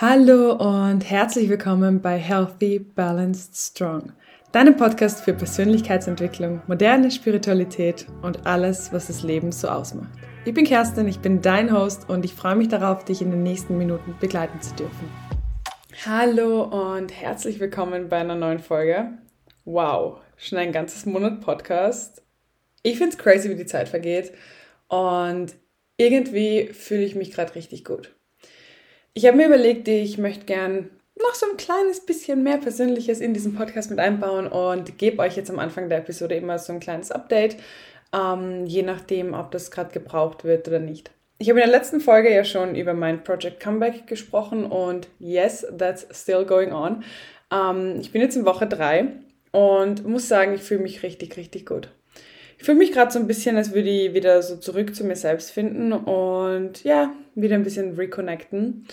Hallo und herzlich willkommen bei Healthy, Balanced, Strong, deinem Podcast für Persönlichkeitsentwicklung, moderne Spiritualität und alles, was das Leben so ausmacht. Ich bin Kerstin, ich bin dein Host und ich freue mich darauf, dich in den nächsten Minuten begleiten zu dürfen. Hallo und herzlich willkommen bei einer neuen Folge. Wow, schon ein ganzes Monat Podcast. Ich finde es crazy, wie die Zeit vergeht und irgendwie fühle ich mich gerade richtig gut. Ich habe mir überlegt, ich möchte gern noch so ein kleines bisschen mehr Persönliches in diesen Podcast mit einbauen und gebe euch jetzt am Anfang der Episode immer so ein kleines Update, ähm, je nachdem, ob das gerade gebraucht wird oder nicht. Ich habe in der letzten Folge ja schon über mein Project Comeback gesprochen und yes, that's still going on. Ähm, ich bin jetzt in Woche 3 und muss sagen, ich fühle mich richtig, richtig gut. Ich fühle mich gerade so ein bisschen, als würde ich wieder so zurück zu mir selbst finden und ja, wieder ein bisschen reconnecten.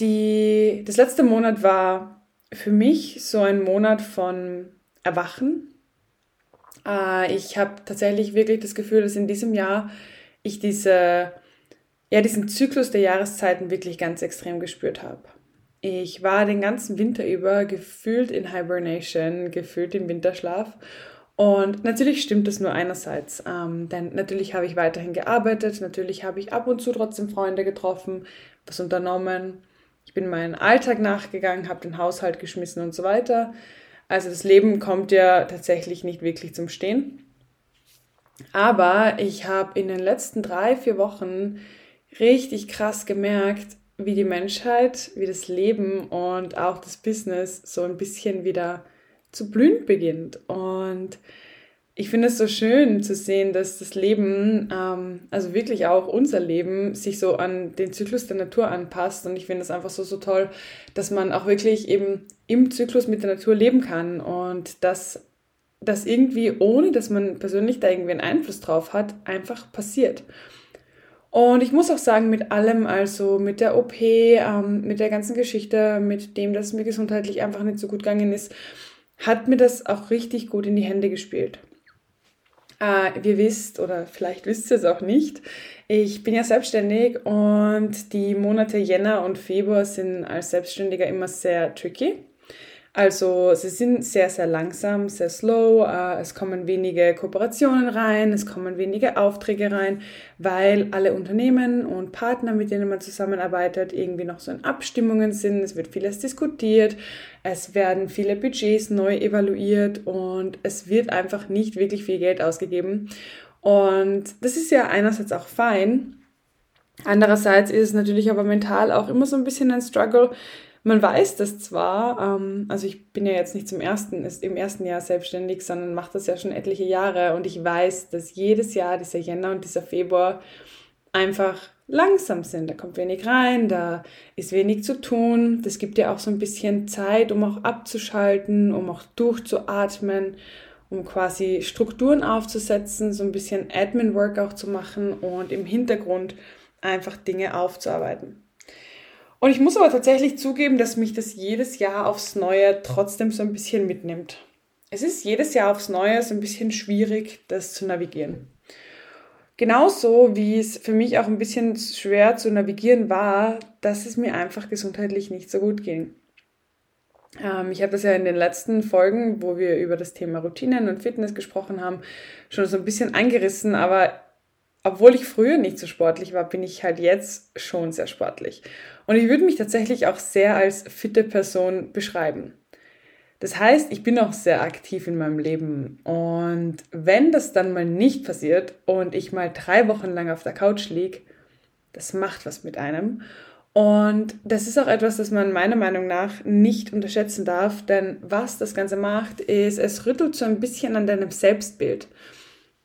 Die, das letzte Monat war für mich so ein Monat von Erwachen. Äh, ich habe tatsächlich wirklich das Gefühl, dass in diesem Jahr ich diese, ja, diesen Zyklus der Jahreszeiten wirklich ganz extrem gespürt habe. Ich war den ganzen Winter über gefühlt in Hibernation, gefühlt im Winterschlaf und natürlich stimmt das nur einerseits, ähm, denn natürlich habe ich weiterhin gearbeitet, natürlich habe ich ab und zu trotzdem Freunde getroffen, was unternommen. Ich bin meinen Alltag nachgegangen, habe den Haushalt geschmissen und so weiter. Also das Leben kommt ja tatsächlich nicht wirklich zum Stehen. Aber ich habe in den letzten drei, vier Wochen richtig krass gemerkt, wie die Menschheit, wie das Leben und auch das Business so ein bisschen wieder zu blühen beginnt. Und ich finde es so schön zu sehen, dass das Leben, ähm, also wirklich auch unser Leben, sich so an den Zyklus der Natur anpasst. Und ich finde es einfach so, so toll, dass man auch wirklich eben im Zyklus mit der Natur leben kann und dass das irgendwie, ohne dass man persönlich da irgendwie einen Einfluss drauf hat, einfach passiert. Und ich muss auch sagen, mit allem, also mit der OP, ähm, mit der ganzen Geschichte, mit dem, dass es mir gesundheitlich einfach nicht so gut gegangen ist, hat mir das auch richtig gut in die Hände gespielt. Äh, ihr wisst oder vielleicht wisst ihr es auch nicht, ich bin ja selbstständig und die Monate Jänner und Februar sind als Selbstständiger immer sehr tricky. Also sie sind sehr, sehr langsam, sehr slow. Äh, es kommen wenige Kooperationen rein, es kommen wenige Aufträge rein, weil alle Unternehmen und Partner, mit denen man zusammenarbeitet, irgendwie noch so in Abstimmungen sind. Es wird vieles diskutiert, es werden viele Budgets neu evaluiert und es wird einfach nicht wirklich viel Geld ausgegeben. Und das ist ja einerseits auch fein. Andererseits ist es natürlich aber mental auch immer so ein bisschen ein Struggle, man weiß das zwar, ähm, also ich bin ja jetzt nicht zum ersten, ist im ersten Jahr selbstständig, sondern mache das ja schon etliche Jahre und ich weiß, dass jedes Jahr dieser Jänner und dieser Februar einfach langsam sind. Da kommt wenig rein, da ist wenig zu tun. Das gibt ja auch so ein bisschen Zeit, um auch abzuschalten, um auch durchzuatmen, um quasi Strukturen aufzusetzen, so ein bisschen Admin-Work auch zu machen und im Hintergrund einfach Dinge aufzuarbeiten. Und ich muss aber tatsächlich zugeben, dass mich das jedes Jahr aufs Neue trotzdem so ein bisschen mitnimmt. Es ist jedes Jahr aufs Neue so ein bisschen schwierig, das zu navigieren. Genauso wie es für mich auch ein bisschen schwer zu navigieren war, dass es mir einfach gesundheitlich nicht so gut ging. Ähm, ich habe das ja in den letzten Folgen, wo wir über das Thema Routinen und Fitness gesprochen haben, schon so ein bisschen eingerissen, aber obwohl ich früher nicht so sportlich war, bin ich halt jetzt schon sehr sportlich. Und ich würde mich tatsächlich auch sehr als fitte Person beschreiben. Das heißt, ich bin auch sehr aktiv in meinem Leben. Und wenn das dann mal nicht passiert und ich mal drei Wochen lang auf der Couch liege, das macht was mit einem. Und das ist auch etwas, das man meiner Meinung nach nicht unterschätzen darf, denn was das Ganze macht, ist, es rüttelt so ein bisschen an deinem Selbstbild.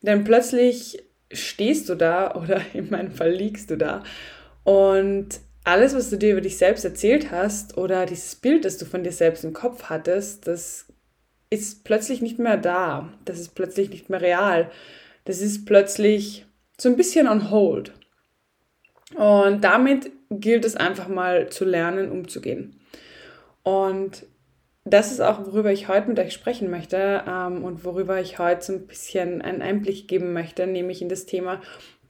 Denn plötzlich stehst du da oder in meinem Fall liegst du da und alles, was du dir über dich selbst erzählt hast oder dieses Bild, das du von dir selbst im Kopf hattest, das ist plötzlich nicht mehr da. Das ist plötzlich nicht mehr real. Das ist plötzlich so ein bisschen on hold. Und damit gilt es einfach mal zu lernen, umzugehen. Und das ist auch, worüber ich heute mit euch sprechen möchte ähm, und worüber ich heute so ein bisschen einen Einblick geben möchte, nämlich in das Thema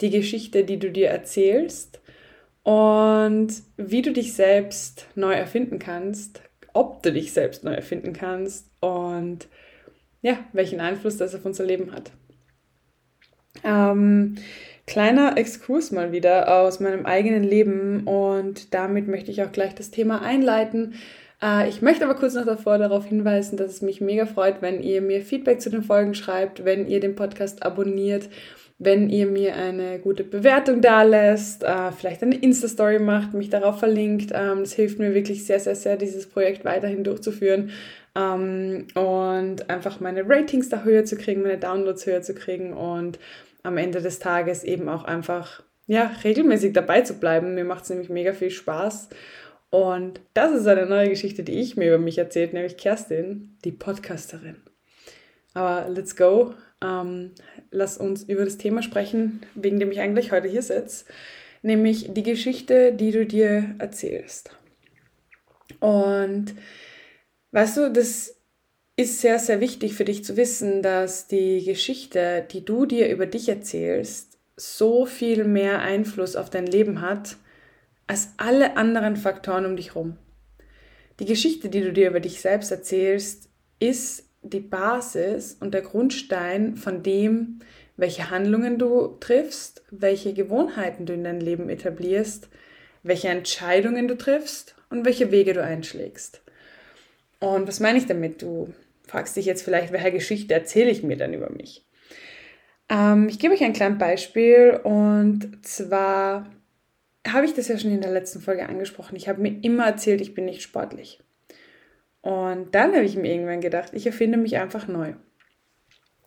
die Geschichte, die du dir erzählst und wie du dich selbst neu erfinden kannst, ob du dich selbst neu erfinden kannst und ja, welchen Einfluss das auf unser Leben hat. Ähm, kleiner Exkurs mal wieder aus meinem eigenen Leben und damit möchte ich auch gleich das Thema einleiten. Äh, ich möchte aber kurz noch davor darauf hinweisen, dass es mich mega freut, wenn ihr mir Feedback zu den Folgen schreibt, wenn ihr den Podcast abonniert, wenn ihr mir eine gute Bewertung da lässt, äh, vielleicht eine Insta-Story macht, mich darauf verlinkt. Ähm, das hilft mir wirklich sehr, sehr, sehr, dieses Projekt weiterhin durchzuführen ähm, und einfach meine Ratings da höher zu kriegen, meine Downloads höher zu kriegen und am Ende des Tages eben auch einfach ja, regelmäßig dabei zu bleiben. Mir macht es nämlich mega viel Spaß. Und das ist eine neue Geschichte, die ich mir über mich erzählt, nämlich Kerstin, die Podcasterin. Aber let's go. Ähm, lass uns über das Thema sprechen, wegen dem ich eigentlich heute hier sitze, nämlich die Geschichte, die du dir erzählst. Und weißt du, das ist sehr, sehr wichtig für dich zu wissen, dass die Geschichte, die du dir über dich erzählst, so viel mehr Einfluss auf dein Leben hat als alle anderen Faktoren um dich herum. Die Geschichte, die du dir über dich selbst erzählst, ist die Basis und der Grundstein von dem, welche Handlungen du triffst, welche Gewohnheiten du in dein Leben etablierst, welche Entscheidungen du triffst und welche Wege du einschlägst. Und was meine ich damit? Du fragst dich jetzt vielleicht, welche Geschichte erzähle ich mir dann über mich? Ähm, ich gebe euch ein kleines Beispiel und zwar habe ich das ja schon in der letzten Folge angesprochen. Ich habe mir immer erzählt, ich bin nicht sportlich. Und dann habe ich mir irgendwann gedacht, ich erfinde mich einfach neu.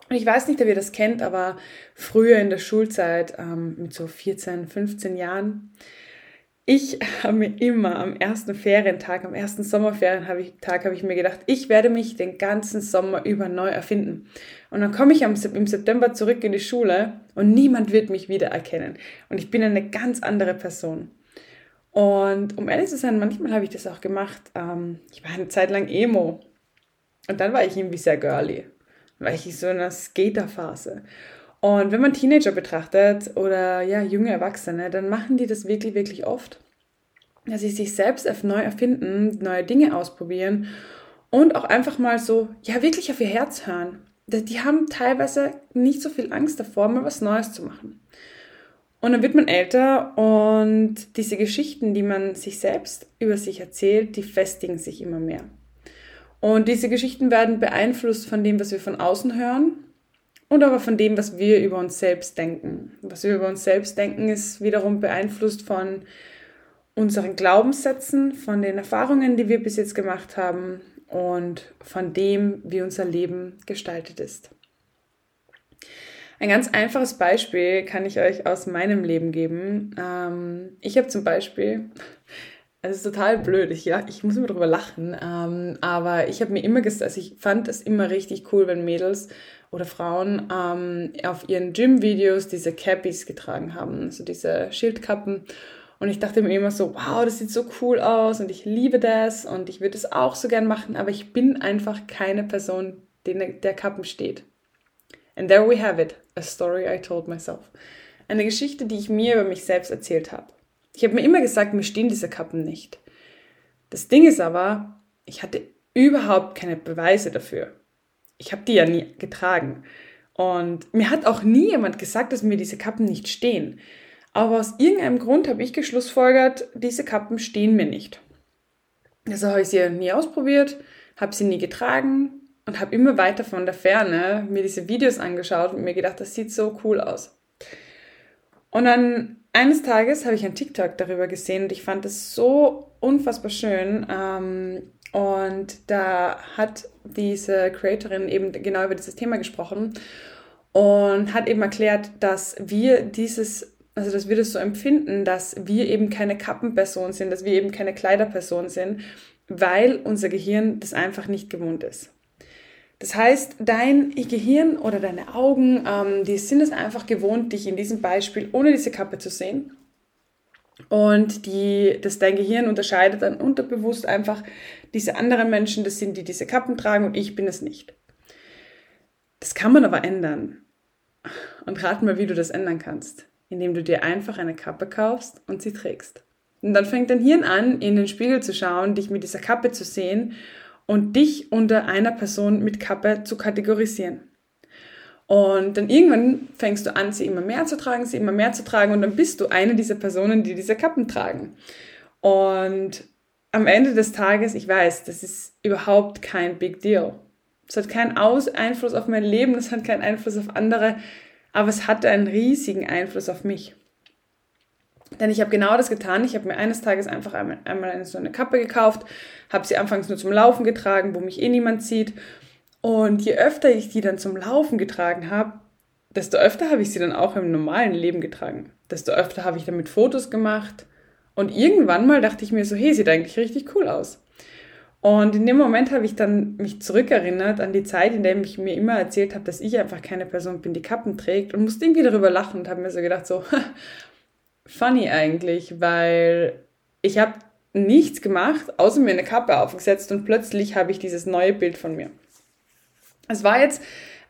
Und ich weiß nicht, ob ihr das kennt, aber früher in der Schulzeit, ähm, mit so 14, 15 Jahren, ich habe mir immer am ersten Ferientag, am ersten Sommerferientag, habe ich mir gedacht, ich werde mich den ganzen Sommer über neu erfinden. Und dann komme ich im September zurück in die Schule und niemand wird mich wiedererkennen. Und ich bin eine ganz andere Person. Und um ehrlich zu sein, manchmal habe ich das auch gemacht. Ähm, ich war eine Zeit lang Emo. Und dann war ich irgendwie sehr girly. Dann war ich so in einer Skaterphase. Und wenn man Teenager betrachtet oder ja, junge Erwachsene, dann machen die das wirklich, wirklich oft. Dass sie sich selbst neu erfinden, neue Dinge ausprobieren und auch einfach mal so, ja, wirklich auf ihr Herz hören. Die haben teilweise nicht so viel Angst davor, mal was Neues zu machen. Und dann wird man älter und diese Geschichten, die man sich selbst über sich erzählt, die festigen sich immer mehr. Und diese Geschichten werden beeinflusst von dem, was wir von außen hören und aber von dem, was wir über uns selbst denken. Was wir über uns selbst denken, ist wiederum beeinflusst von unseren Glaubenssätzen, von den Erfahrungen, die wir bis jetzt gemacht haben und von dem, wie unser Leben gestaltet ist. Ein ganz einfaches Beispiel kann ich euch aus meinem Leben geben. Ähm, ich habe zum Beispiel, es ist total blöd, ich, ja, ich muss immer drüber lachen, ähm, aber ich habe mir immer gesagt, also ich fand es immer richtig cool, wenn Mädels oder Frauen ähm, auf ihren Gym-Videos diese Cappies getragen haben, also diese Schildkappen. Und ich dachte mir immer so, wow, das sieht so cool aus und ich liebe das und ich würde es auch so gern machen, aber ich bin einfach keine Person, die der Kappen steht. And there we have it, a story I told myself. Eine Geschichte, die ich mir über mich selbst erzählt habe. Ich habe mir immer gesagt, mir stehen diese Kappen nicht. Das Ding ist aber, ich hatte überhaupt keine Beweise dafür ich habe die ja nie getragen. Und mir hat auch nie jemand gesagt, dass mir diese Kappen nicht stehen. Aber aus irgendeinem Grund habe ich geschlussfolgert, diese Kappen stehen mir nicht. Also habe ich sie nie ausprobiert, habe sie nie getragen und habe immer weiter von der Ferne mir diese Videos angeschaut und mir gedacht, das sieht so cool aus. Und dann eines Tages habe ich ein TikTok darüber gesehen und ich fand es so unfassbar schön. Ähm, und da hat diese Creatorin eben genau über dieses Thema gesprochen und hat eben erklärt, dass wir dieses, also dass wir das so empfinden, dass wir eben keine Kappenperson sind, dass wir eben keine Kleiderperson sind, weil unser Gehirn das einfach nicht gewohnt ist. Das heißt, dein Gehirn oder deine Augen, ähm, die sind es einfach gewohnt, dich in diesem Beispiel ohne diese Kappe zu sehen. Und die, dass dein Gehirn unterscheidet dann unterbewusst einfach diese anderen Menschen, das sind die, die diese Kappen tragen und ich bin es nicht. Das kann man aber ändern. Und rat mal, wie du das ändern kannst. Indem du dir einfach eine Kappe kaufst und sie trägst. Und dann fängt dein Hirn an, in den Spiegel zu schauen, dich mit dieser Kappe zu sehen und dich unter einer Person mit Kappe zu kategorisieren. Und dann irgendwann fängst du an, sie immer mehr zu tragen, sie immer mehr zu tragen und dann bist du eine dieser Personen, die diese Kappen tragen. Und am Ende des Tages, ich weiß, das ist überhaupt kein Big Deal. Es hat keinen Aus Einfluss auf mein Leben, es hat keinen Einfluss auf andere, aber es hatte einen riesigen Einfluss auf mich. Denn ich habe genau das getan. Ich habe mir eines Tages einfach einmal, einmal so eine Kappe gekauft, habe sie anfangs nur zum Laufen getragen, wo mich eh niemand sieht. Und je öfter ich die dann zum Laufen getragen habe, desto öfter habe ich sie dann auch im normalen Leben getragen. Desto öfter habe ich damit Fotos gemacht. Und irgendwann mal dachte ich mir so, hey, sieht eigentlich richtig cool aus. Und in dem Moment habe ich dann mich zurückerinnert an die Zeit, in der ich mir immer erzählt habe, dass ich einfach keine Person bin, die Kappen trägt und musste irgendwie darüber lachen und habe mir so gedacht, so, funny eigentlich, weil ich habe nichts gemacht, außer mir eine Kappe aufgesetzt und plötzlich habe ich dieses neue Bild von mir. Es war jetzt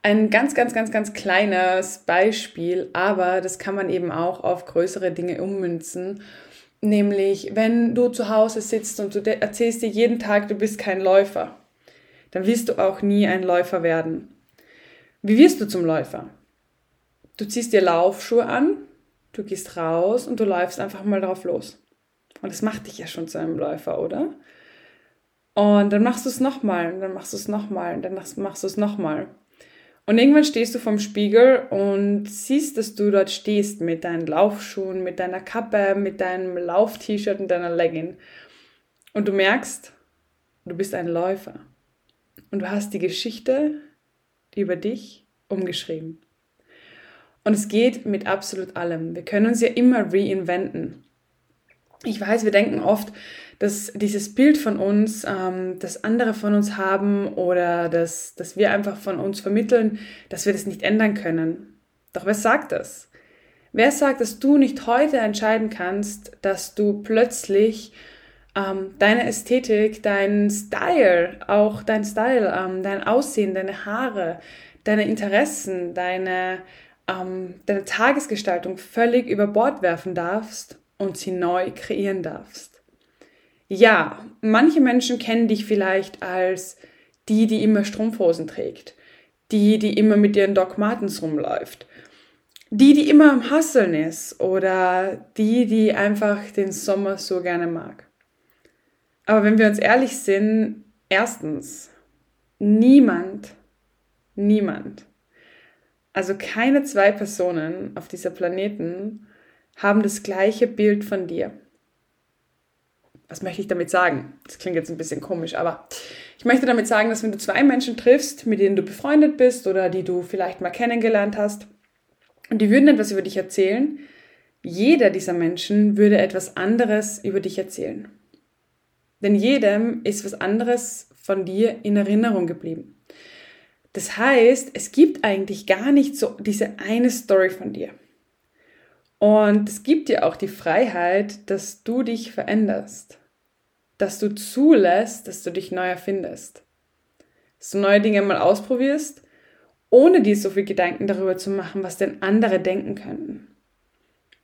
ein ganz, ganz, ganz, ganz kleines Beispiel, aber das kann man eben auch auf größere Dinge ummünzen. Nämlich, wenn du zu Hause sitzt und du erzählst dir jeden Tag, du bist kein Läufer, dann wirst du auch nie ein Läufer werden. Wie wirst du zum Läufer? Du ziehst dir Laufschuhe an, Du gehst raus und du läufst einfach mal drauf los. Und das macht dich ja schon zu einem Läufer, oder? Und dann machst du es nochmal und dann machst du es nochmal und dann machst du es nochmal. Und irgendwann stehst du vorm Spiegel und siehst, dass du dort stehst mit deinen Laufschuhen, mit deiner Kappe, mit deinem Lauf-T-Shirt und deiner Legging. Und du merkst, du bist ein Läufer. Und du hast die Geschichte über dich umgeschrieben. Und es geht mit absolut allem. Wir können uns ja immer reinventen. Ich weiß, wir denken oft, dass dieses Bild von uns, ähm, das andere von uns haben oder dass, dass wir einfach von uns vermitteln, dass wir das nicht ändern können. Doch wer sagt das? Wer sagt, dass du nicht heute entscheiden kannst, dass du plötzlich ähm, deine Ästhetik, dein Style, auch dein Style, ähm, dein Aussehen, deine Haare, deine Interessen, deine ähm, deine Tagesgestaltung völlig über Bord werfen darfst und sie neu kreieren darfst. Ja, manche Menschen kennen dich vielleicht als die, die immer Strumpfhosen trägt, die, die immer mit ihren Doc Martens rumläuft, die, die immer am Hasseln ist oder die, die einfach den Sommer so gerne mag. Aber wenn wir uns ehrlich sind, erstens, niemand, niemand also keine zwei Personen auf dieser Planeten haben das gleiche Bild von dir. Was möchte ich damit sagen? Das klingt jetzt ein bisschen komisch, aber ich möchte damit sagen, dass wenn du zwei Menschen triffst, mit denen du befreundet bist oder die du vielleicht mal kennengelernt hast, und die würden etwas über dich erzählen, jeder dieser Menschen würde etwas anderes über dich erzählen. Denn jedem ist was anderes von dir in Erinnerung geblieben. Das heißt, es gibt eigentlich gar nicht so diese eine Story von dir. Und es gibt dir auch die Freiheit, dass du dich veränderst, dass du zulässt, dass du dich neu erfindest, dass du neue Dinge mal ausprobierst, ohne dir so viel Gedanken darüber zu machen, was denn andere denken könnten.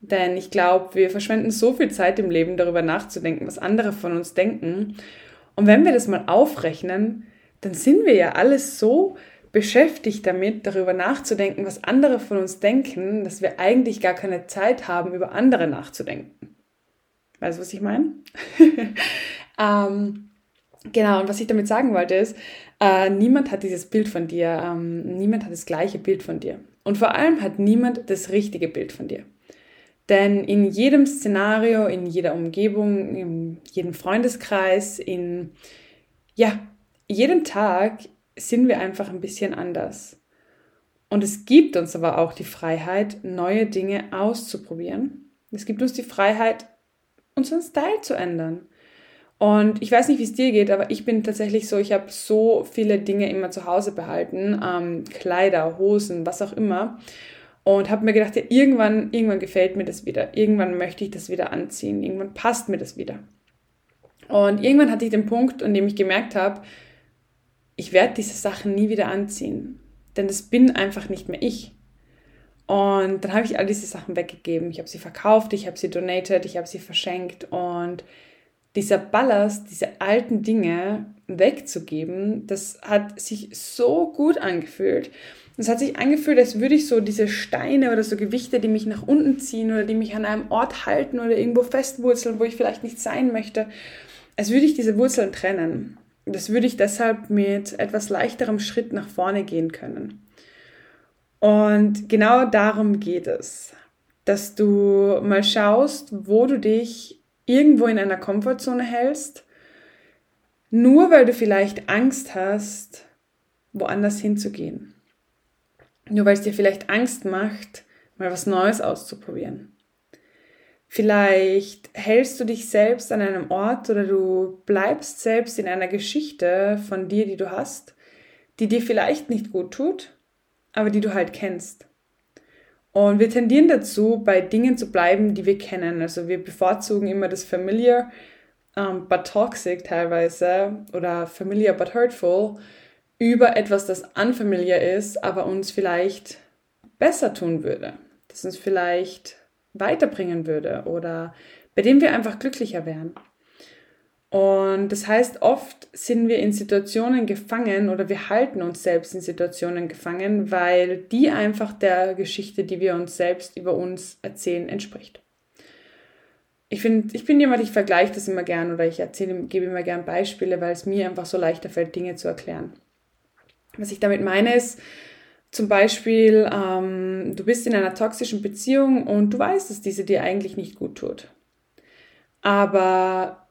Denn ich glaube, wir verschwenden so viel Zeit im Leben darüber nachzudenken, was andere von uns denken. Und wenn wir das mal aufrechnen, dann sind wir ja alles so beschäftigt damit, darüber nachzudenken, was andere von uns denken, dass wir eigentlich gar keine Zeit haben, über andere nachzudenken. Weißt du, was ich meine? ähm, genau, und was ich damit sagen wollte ist, äh, niemand hat dieses Bild von dir, ähm, niemand hat das gleiche Bild von dir. Und vor allem hat niemand das richtige Bild von dir. Denn in jedem Szenario, in jeder Umgebung, in jedem Freundeskreis, in ja, jedem Tag sind wir einfach ein bisschen anders. Und es gibt uns aber auch die Freiheit, neue Dinge auszuprobieren. Es gibt uns die Freiheit, unseren Style zu ändern. Und ich weiß nicht, wie es dir geht, aber ich bin tatsächlich so, ich habe so viele Dinge immer zu Hause behalten, ähm, Kleider, Hosen, was auch immer. Und habe mir gedacht, ja, irgendwann, irgendwann gefällt mir das wieder. Irgendwann möchte ich das wieder anziehen. Irgendwann passt mir das wieder. Und irgendwann hatte ich den Punkt, an dem ich gemerkt habe, ich werde diese Sachen nie wieder anziehen, denn es bin einfach nicht mehr ich. Und dann habe ich all diese Sachen weggegeben. Ich habe sie verkauft, ich habe sie donated, ich habe sie verschenkt. Und dieser Ballast, diese alten Dinge wegzugeben, das hat sich so gut angefühlt. Es hat sich angefühlt, als würde ich so diese Steine oder so Gewichte, die mich nach unten ziehen oder die mich an einem Ort halten oder irgendwo festwurzeln, wo ich vielleicht nicht sein möchte, als würde ich diese Wurzeln trennen. Das würde ich deshalb mit etwas leichterem Schritt nach vorne gehen können. Und genau darum geht es, dass du mal schaust, wo du dich irgendwo in einer Komfortzone hältst, nur weil du vielleicht Angst hast, woanders hinzugehen. Nur weil es dir vielleicht Angst macht, mal was Neues auszuprobieren. Vielleicht hältst du dich selbst an einem Ort oder du bleibst selbst in einer Geschichte von dir, die du hast, die dir vielleicht nicht gut tut, aber die du halt kennst. Und wir tendieren dazu, bei Dingen zu bleiben, die wir kennen. Also wir bevorzugen immer das Familiar, um, but toxic teilweise oder familiar but hurtful über etwas, das unfamiliar ist, aber uns vielleicht besser tun würde, das uns vielleicht weiterbringen würde oder bei dem wir einfach glücklicher wären. Und das heißt, oft sind wir in Situationen gefangen oder wir halten uns selbst in Situationen gefangen, weil die einfach der Geschichte, die wir uns selbst über uns erzählen, entspricht. Ich, find, ich bin jemand, ich vergleiche das immer gern oder ich erzähle, gebe immer gern Beispiele, weil es mir einfach so leichter fällt, Dinge zu erklären. Was ich damit meine ist, zum Beispiel, ähm, du bist in einer toxischen Beziehung und du weißt, dass diese dir eigentlich nicht gut tut. Aber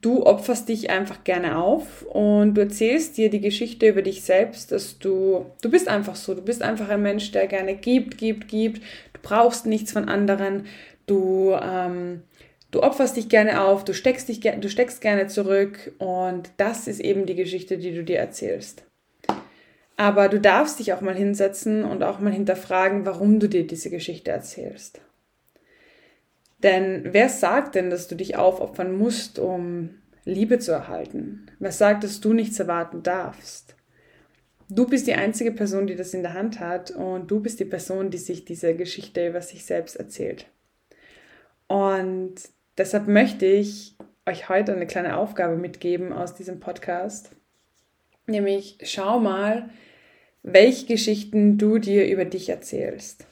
du opferst dich einfach gerne auf und du erzählst dir die Geschichte über dich selbst, dass du, du bist einfach so, du bist einfach ein Mensch, der gerne gibt, gibt, gibt, du brauchst nichts von anderen, du, ähm, du opferst dich gerne auf, du steckst, dich, du steckst gerne zurück und das ist eben die Geschichte, die du dir erzählst. Aber du darfst dich auch mal hinsetzen und auch mal hinterfragen, warum du dir diese Geschichte erzählst. Denn wer sagt denn, dass du dich aufopfern musst, um Liebe zu erhalten? Wer sagt, dass du nichts erwarten darfst? Du bist die einzige Person, die das in der Hand hat und du bist die Person, die sich diese Geschichte über sich selbst erzählt. Und deshalb möchte ich euch heute eine kleine Aufgabe mitgeben aus diesem Podcast. Nämlich schau mal, welche Geschichten du dir über dich erzählst.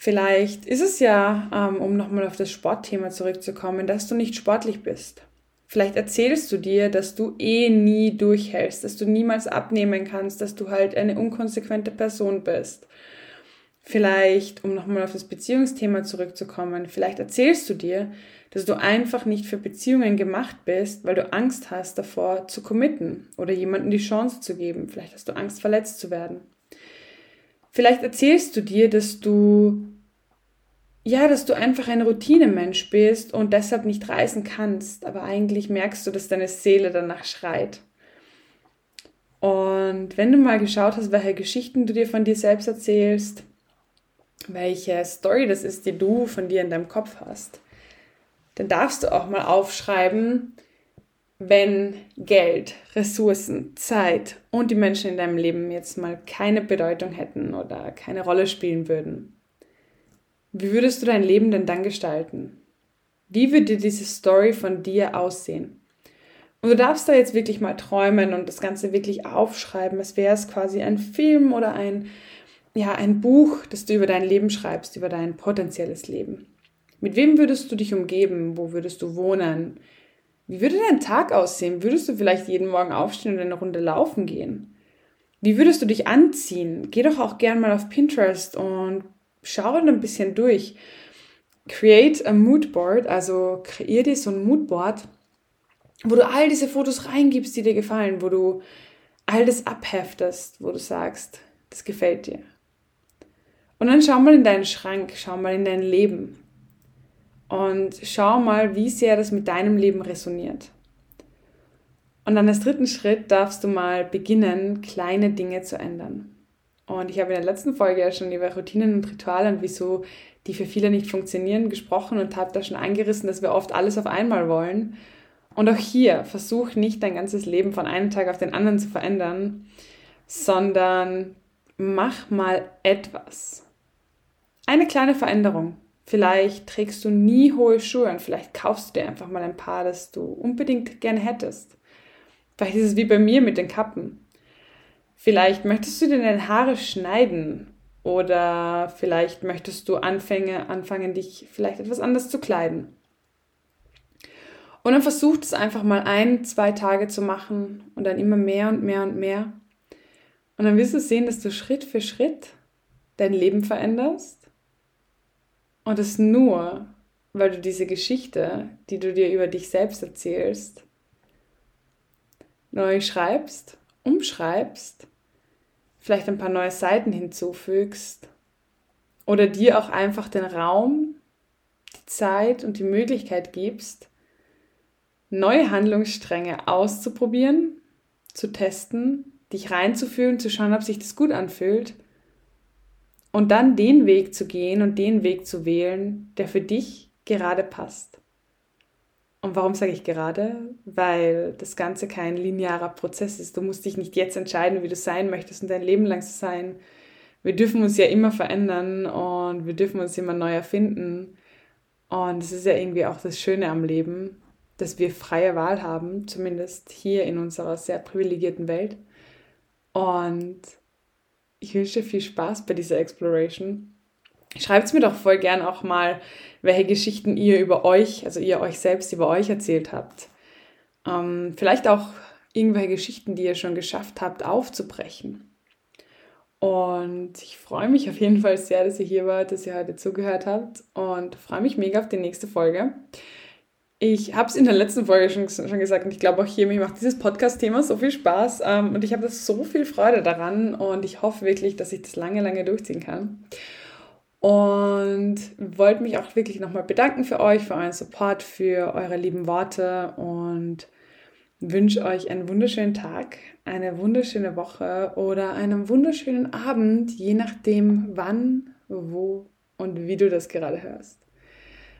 Vielleicht ist es ja, ähm, um nochmal auf das Sportthema zurückzukommen, dass du nicht sportlich bist. Vielleicht erzählst du dir, dass du eh nie durchhältst, dass du niemals abnehmen kannst, dass du halt eine unkonsequente Person bist. Vielleicht, um nochmal auf das Beziehungsthema zurückzukommen, vielleicht erzählst du dir, dass du einfach nicht für Beziehungen gemacht bist, weil du Angst hast davor zu committen oder jemandem die Chance zu geben. Vielleicht hast du Angst, verletzt zu werden. Vielleicht erzählst du dir, dass du ja, dass du einfach ein Routinemensch bist und deshalb nicht reisen kannst, aber eigentlich merkst du, dass deine Seele danach schreit. Und wenn du mal geschaut hast, welche Geschichten du dir von dir selbst erzählst, welche Story das ist, die du von dir in deinem Kopf hast, dann darfst du auch mal aufschreiben, wenn Geld, Ressourcen, Zeit und die Menschen in deinem Leben jetzt mal keine Bedeutung hätten oder keine Rolle spielen würden. Wie würdest du dein Leben denn dann gestalten? Wie würde diese Story von dir aussehen? Und du darfst da jetzt wirklich mal träumen und das Ganze wirklich aufschreiben, als wäre es quasi ein Film oder ein, ja, ein Buch, das du über dein Leben schreibst, über dein potenzielles Leben. Mit wem würdest du dich umgeben? Wo würdest du wohnen? Wie würde dein Tag aussehen? Würdest du vielleicht jeden Morgen aufstehen und eine Runde laufen gehen? Wie würdest du dich anziehen? Geh doch auch gern mal auf Pinterest und schau ein bisschen durch. Create a Moodboard, also kreier dir so ein Moodboard, wo du all diese Fotos reingibst, die dir gefallen, wo du all das abheftest, wo du sagst, das gefällt dir. Und dann schau mal in deinen Schrank, schau mal in dein Leben und schau mal, wie sehr das mit deinem Leben resoniert. Und dann als dritten Schritt darfst du mal beginnen, kleine Dinge zu ändern. Und ich habe in der letzten Folge ja schon über Routinen und Rituale und wieso die für viele nicht funktionieren gesprochen und habe da schon eingerissen, dass wir oft alles auf einmal wollen. Und auch hier versuch nicht dein ganzes Leben von einem Tag auf den anderen zu verändern, sondern mach mal etwas. eine kleine Veränderung. Vielleicht trägst du nie hohe Schuhe und vielleicht kaufst du dir einfach mal ein paar, das du unbedingt gerne hättest. Vielleicht ist es wie bei mir mit den Kappen. Vielleicht möchtest du dir deine Haare schneiden oder vielleicht möchtest du anfangen, anfangen, dich vielleicht etwas anders zu kleiden. Und dann versuch es einfach mal ein, zwei Tage zu machen und dann immer mehr und mehr und mehr. Und dann wirst du sehen, dass du Schritt für Schritt dein Leben veränderst. Und es nur, weil du diese Geschichte, die du dir über dich selbst erzählst, neu schreibst, umschreibst, vielleicht ein paar neue Seiten hinzufügst oder dir auch einfach den Raum, die Zeit und die Möglichkeit gibst, neue Handlungsstränge auszuprobieren, zu testen, dich reinzufühlen, zu schauen, ob sich das gut anfühlt und dann den Weg zu gehen und den Weg zu wählen, der für dich gerade passt. Und warum sage ich gerade? Weil das Ganze kein linearer Prozess ist. Du musst dich nicht jetzt entscheiden, wie du sein möchtest und dein Leben lang zu sein. Wir dürfen uns ja immer verändern und wir dürfen uns immer neu erfinden. Und es ist ja irgendwie auch das Schöne am Leben, dass wir freie Wahl haben, zumindest hier in unserer sehr privilegierten Welt. Und ich wünsche viel Spaß bei dieser Exploration. Schreibt mir doch voll gern auch mal, welche Geschichten ihr über euch, also ihr euch selbst über euch erzählt habt. Ähm, vielleicht auch irgendwelche Geschichten, die ihr schon geschafft habt, aufzubrechen. Und ich freue mich auf jeden Fall sehr, dass ihr hier wart, dass ihr heute zugehört habt und freue mich mega auf die nächste Folge. Ich habe es in der letzten Folge schon, schon gesagt und ich glaube auch hier, mir macht dieses Podcast-Thema so viel Spaß ähm, und ich habe so viel Freude daran und ich hoffe wirklich, dass ich das lange, lange durchziehen kann. Und wollte mich auch wirklich nochmal bedanken für euch, für euren Support, für eure lieben Worte und wünsche euch einen wunderschönen Tag, eine wunderschöne Woche oder einen wunderschönen Abend, je nachdem wann, wo und wie du das gerade hörst.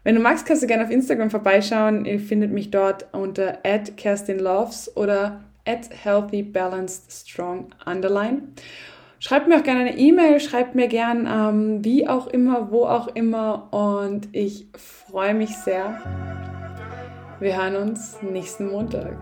Wenn du magst, kannst du gerne auf Instagram vorbeischauen. Ihr findet mich dort unter @kerstinloves oder @healthybalancedstrong underline. Schreibt mir auch gerne eine E-Mail, schreibt mir gern ähm, wie auch immer, wo auch immer und ich freue mich sehr. Wir hören uns nächsten Montag.